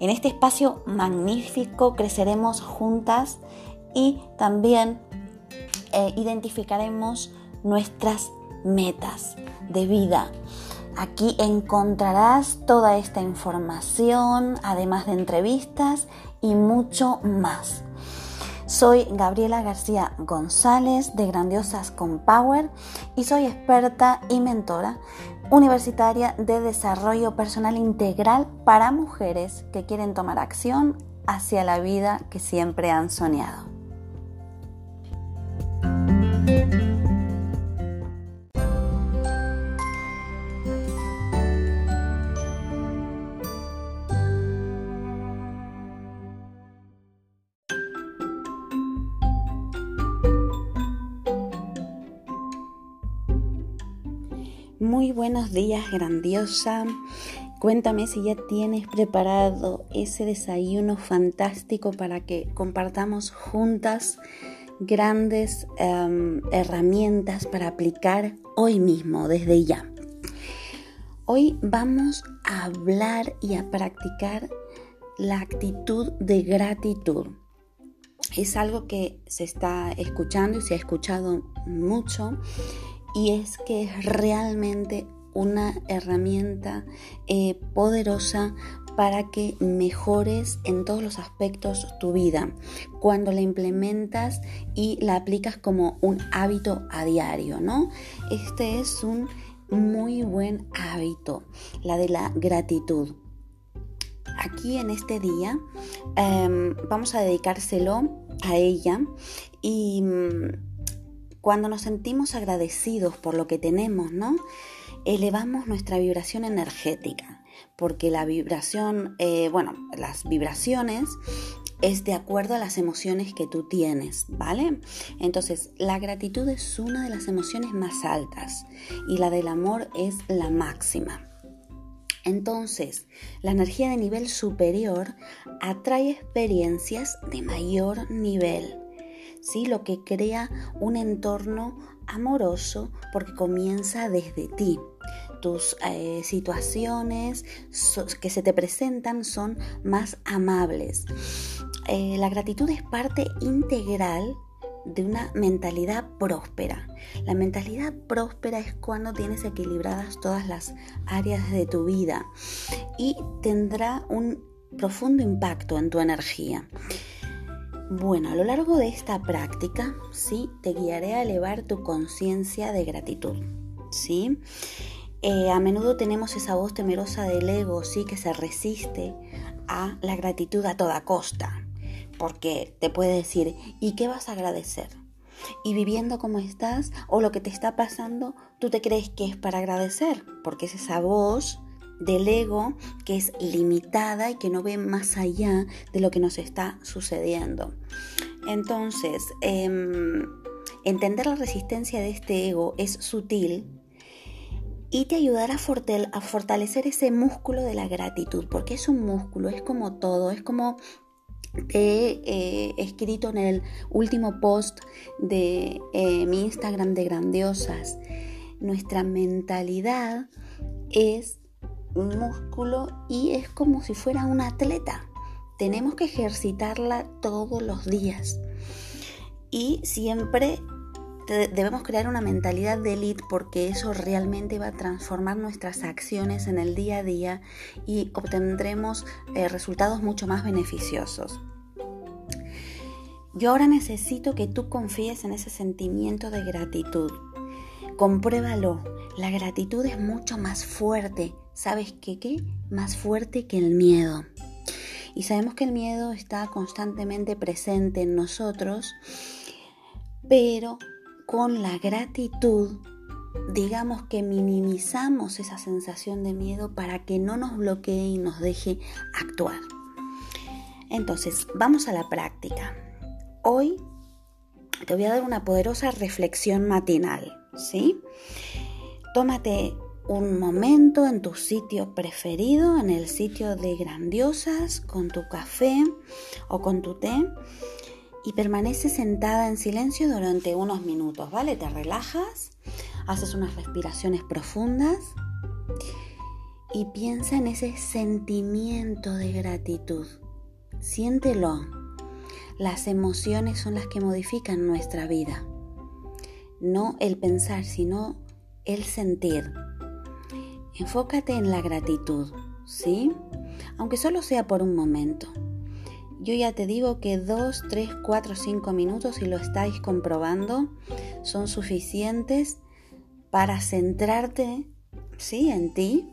En este espacio magnífico creceremos juntas y también eh, identificaremos nuestras metas de vida. Aquí encontrarás toda esta información, además de entrevistas y mucho más. Soy Gabriela García González de Grandiosas con Power y soy experta y mentora universitaria de desarrollo personal integral para mujeres que quieren tomar acción hacia la vida que siempre han soñado. Muy buenos días, grandiosa. Cuéntame si ya tienes preparado ese desayuno fantástico para que compartamos juntas grandes em, herramientas para aplicar hoy mismo, desde ya. Hoy vamos a hablar y a practicar la actitud de gratitud. Es algo que se está escuchando y se ha escuchado mucho y es que es realmente una herramienta eh, poderosa para que mejores en todos los aspectos tu vida cuando la implementas y la aplicas como un hábito a diario, ¿no? Este es un muy buen hábito, la de la gratitud. Aquí en este día em, vamos a dedicárselo a ella y mm, cuando nos sentimos agradecidos por lo que tenemos, ¿no? Elevamos nuestra vibración energética, porque la vibración, eh, bueno, las vibraciones es de acuerdo a las emociones que tú tienes, ¿vale? Entonces, la gratitud es una de las emociones más altas y la del amor es la máxima. Entonces, la energía de nivel superior atrae experiencias de mayor nivel ¿sí? lo que crea un entorno amoroso porque comienza desde ti. Tus eh, situaciones que se te presentan son más amables. Eh, la gratitud es parte integral de una mentalidad próspera. La mentalidad próspera es cuando tienes equilibradas todas las áreas de tu vida y tendrá un profundo impacto en tu energía. Bueno, a lo largo de esta práctica, sí, te guiaré a elevar tu conciencia de gratitud, ¿sí? Eh, a menudo tenemos esa voz temerosa del ego, sí, que se resiste a la gratitud a toda costa, porque te puede decir, ¿y qué vas a agradecer? Y viviendo como estás o lo que te está pasando, tú te crees que es para agradecer, porque es esa voz del ego que es limitada y que no ve más allá de lo que nos está sucediendo. Entonces, em, entender la resistencia de este ego es sutil y te ayudará a fortalecer ese músculo de la gratitud, porque es un músculo, es como todo, es como he eh, escrito en el último post de eh, mi Instagram de Grandiosas. Nuestra mentalidad es músculo y es como si fuera un atleta. Tenemos que ejercitarla todos los días. Y siempre debemos crear una mentalidad de elite porque eso realmente va a transformar nuestras acciones en el día a día y obtendremos eh, resultados mucho más beneficiosos. Yo ahora necesito que tú confíes en ese sentimiento de gratitud compruébalo. La gratitud es mucho más fuerte. ¿Sabes qué? ¿Qué? Más fuerte que el miedo. Y sabemos que el miedo está constantemente presente en nosotros, pero con la gratitud, digamos que minimizamos esa sensación de miedo para que no nos bloquee y nos deje actuar. Entonces, vamos a la práctica. Hoy te voy a dar una poderosa reflexión matinal, ¿sí? Tómate un momento en tu sitio preferido, en el sitio de grandiosas, con tu café o con tu té y permanece sentada en silencio durante unos minutos, ¿vale? Te relajas, haces unas respiraciones profundas y piensa en ese sentimiento de gratitud. Siéntelo. Las emociones son las que modifican nuestra vida. No el pensar, sino el sentir. Enfócate en la gratitud, ¿sí? Aunque solo sea por un momento. Yo ya te digo que 2, 3, 4, 5 minutos, si lo estáis comprobando, son suficientes para centrarte, ¿sí? En ti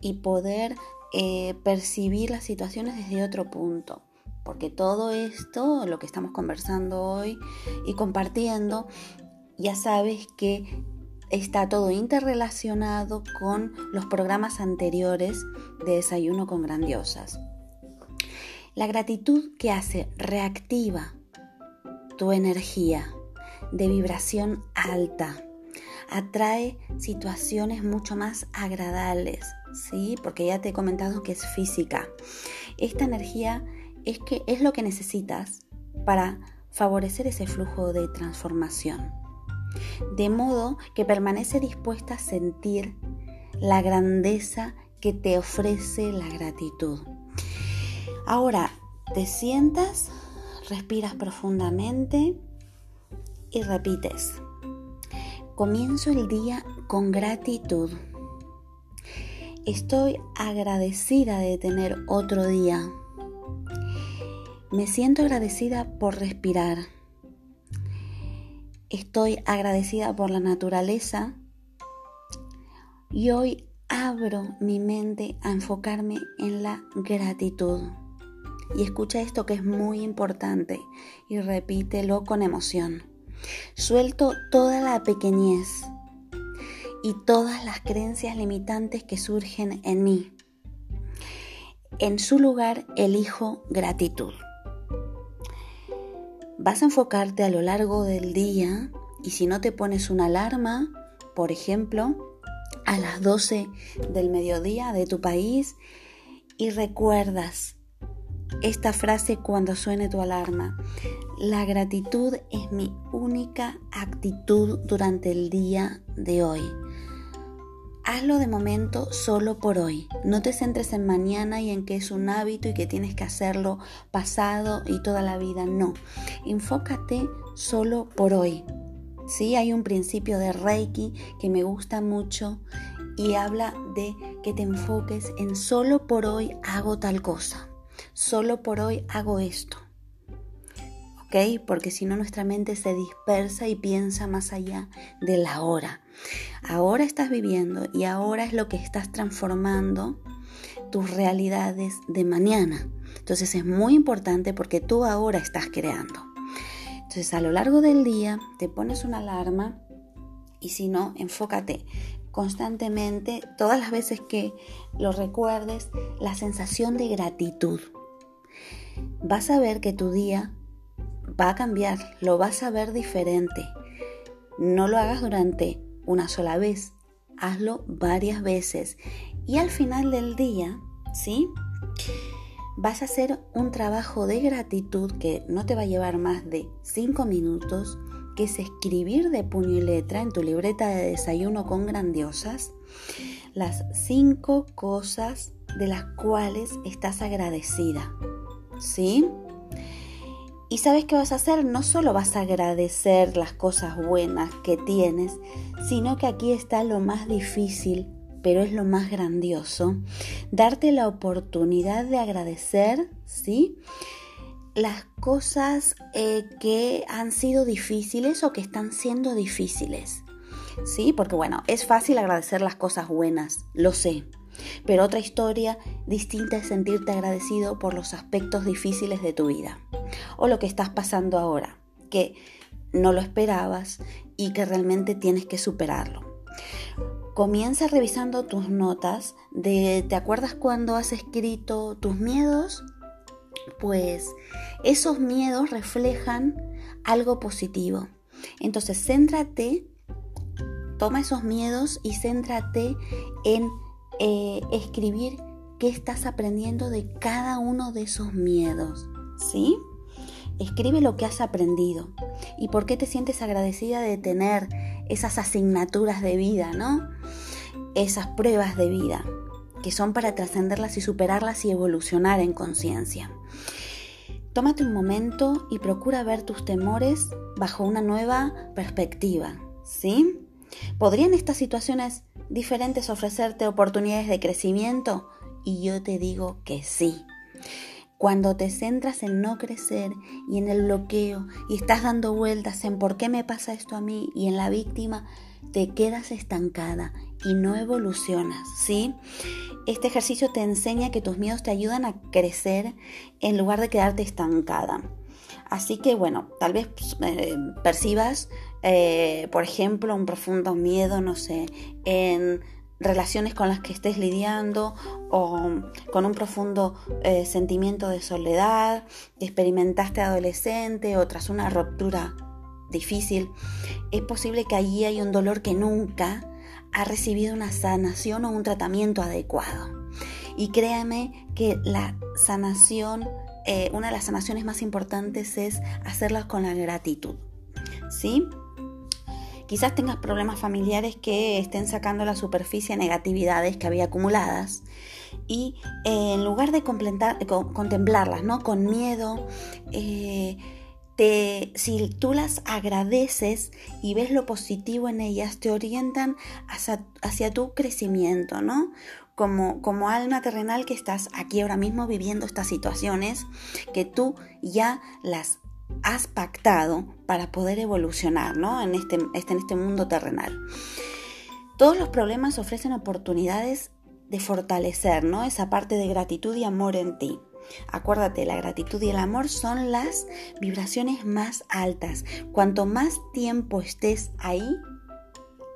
y poder eh, percibir las situaciones desde otro punto. Porque todo esto, lo que estamos conversando hoy y compartiendo, ya sabes que está todo interrelacionado con los programas anteriores de Desayuno con Grandiosas. La gratitud que hace reactiva tu energía de vibración alta, atrae situaciones mucho más agradables, ¿sí? Porque ya te he comentado que es física. Esta energía es que es lo que necesitas para favorecer ese flujo de transformación de modo que permanece dispuesta a sentir la grandeza que te ofrece la gratitud. Ahora, te sientas, respiras profundamente y repites. Comienzo el día con gratitud. Estoy agradecida de tener otro día. Me siento agradecida por respirar Estoy agradecida por la naturaleza y hoy abro mi mente a enfocarme en la gratitud. Y escucha esto que es muy importante y repítelo con emoción. Suelto toda la pequeñez y todas las creencias limitantes que surgen en mí. En su lugar elijo gratitud. Vas a enfocarte a lo largo del día y si no te pones una alarma, por ejemplo, a las 12 del mediodía de tu país y recuerdas esta frase cuando suene tu alarma. La gratitud es mi única actitud durante el día de hoy. Hazlo de momento solo por hoy. No te centres en mañana y en que es un hábito y que tienes que hacerlo pasado y toda la vida. No. Enfócate solo por hoy. Sí, hay un principio de Reiki que me gusta mucho y habla de que te enfoques en solo por hoy hago tal cosa. Solo por hoy hago esto. ¿Ok? Porque si no nuestra mente se dispersa y piensa más allá de la hora. Ahora estás viviendo y ahora es lo que estás transformando tus realidades de mañana. Entonces es muy importante porque tú ahora estás creando. Entonces a lo largo del día te pones una alarma y si no, enfócate constantemente, todas las veces que lo recuerdes, la sensación de gratitud. Vas a ver que tu día va a cambiar, lo vas a ver diferente. No lo hagas durante una sola vez, hazlo varias veces y al final del día, ¿sí? Vas a hacer un trabajo de gratitud que no te va a llevar más de 5 minutos, que es escribir de puño y letra en tu libreta de desayuno con grandiosas las 5 cosas de las cuales estás agradecida. ¿Sí? Y sabes qué vas a hacer, no solo vas a agradecer las cosas buenas que tienes, sino que aquí está lo más difícil, pero es lo más grandioso, darte la oportunidad de agradecer, ¿sí? Las cosas eh, que han sido difíciles o que están siendo difíciles. ¿sí? Porque bueno, es fácil agradecer las cosas buenas, lo sé. Pero otra historia distinta es sentirte agradecido por los aspectos difíciles de tu vida o lo que estás pasando ahora, que no lo esperabas y que realmente tienes que superarlo. Comienza revisando tus notas de ¿te acuerdas cuando has escrito tus miedos? Pues esos miedos reflejan algo positivo. Entonces, céntrate, toma esos miedos y céntrate en eh, escribir qué estás aprendiendo de cada uno de esos miedos. ¿Sí? Escribe lo que has aprendido y por qué te sientes agradecida de tener esas asignaturas de vida, ¿no? Esas pruebas de vida que son para trascenderlas y superarlas y evolucionar en conciencia. Tómate un momento y procura ver tus temores bajo una nueva perspectiva, ¿sí? ¿Podrían estas situaciones diferentes ofrecerte oportunidades de crecimiento? Y yo te digo que sí. Cuando te centras en no crecer y en el bloqueo y estás dando vueltas en por qué me pasa esto a mí y en la víctima, te quedas estancada y no evolucionas, ¿sí? Este ejercicio te enseña que tus miedos te ayudan a crecer en lugar de quedarte estancada. Así que bueno, tal vez eh, percibas, eh, por ejemplo, un profundo miedo, no sé, en relaciones con las que estés lidiando o con un profundo eh, sentimiento de soledad que experimentaste adolescente o tras una ruptura difícil, es posible que allí hay un dolor que nunca ha recibido una sanación o un tratamiento adecuado. Y créame que la sanación, eh, una de las sanaciones más importantes es hacerla con la gratitud. ¿Sí? Quizás tengas problemas familiares que estén sacando a la superficie negatividades que había acumuladas y eh, en lugar de contemplarlas ¿no? con miedo, eh, te, si tú las agradeces y ves lo positivo en ellas, te orientan hacia, hacia tu crecimiento, ¿no? Como, como, alma terrenal que estás aquí ahora mismo viviendo estas situaciones que tú ya las has pactado para poder evolucionar ¿no? en, este, este, en este mundo terrenal. Todos los problemas ofrecen oportunidades de fortalecer ¿no? esa parte de gratitud y amor en ti. Acuérdate, la gratitud y el amor son las vibraciones más altas. Cuanto más tiempo estés ahí,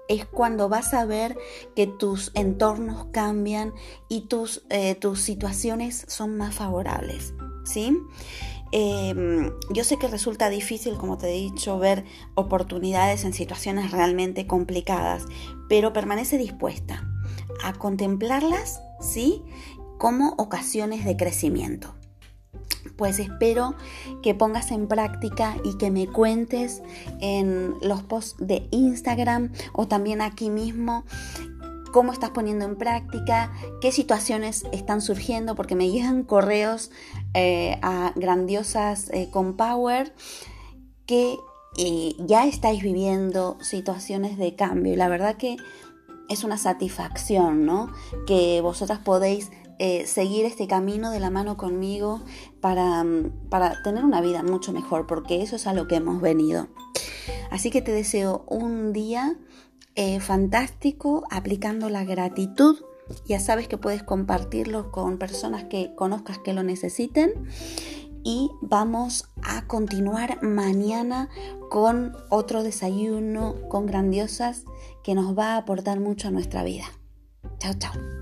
es cuando vas a ver que tus entornos cambian y tus, eh, tus situaciones son más favorables. ¿Sí? Em, yo sé que resulta difícil, como te he dicho, ver oportunidades en situaciones realmente complicadas, pero permanece dispuesta a contemplarlas, ¿sí? Como ocasiones de crecimiento. Pues espero que pongas en práctica y que me cuentes en los posts de Instagram o también aquí mismo cómo estás poniendo en práctica, qué situaciones están surgiendo, porque me llegan correos eh, a grandiosas eh, con Power que eh, ya estáis viviendo situaciones de cambio. Y la verdad que es una satisfacción, ¿no? Que vosotras podéis seguir este camino de la mano conmigo para, para tener una vida mucho mejor, porque eso es a lo que hemos venido. Así que te deseo un día eh, fantástico aplicando la gratitud. Ya sabes que puedes compartirlo con personas que conozcas que lo necesiten. Y vamos a continuar mañana con otro desayuno con grandiosas que nos va a aportar mucho a nuestra vida. Chao, chao.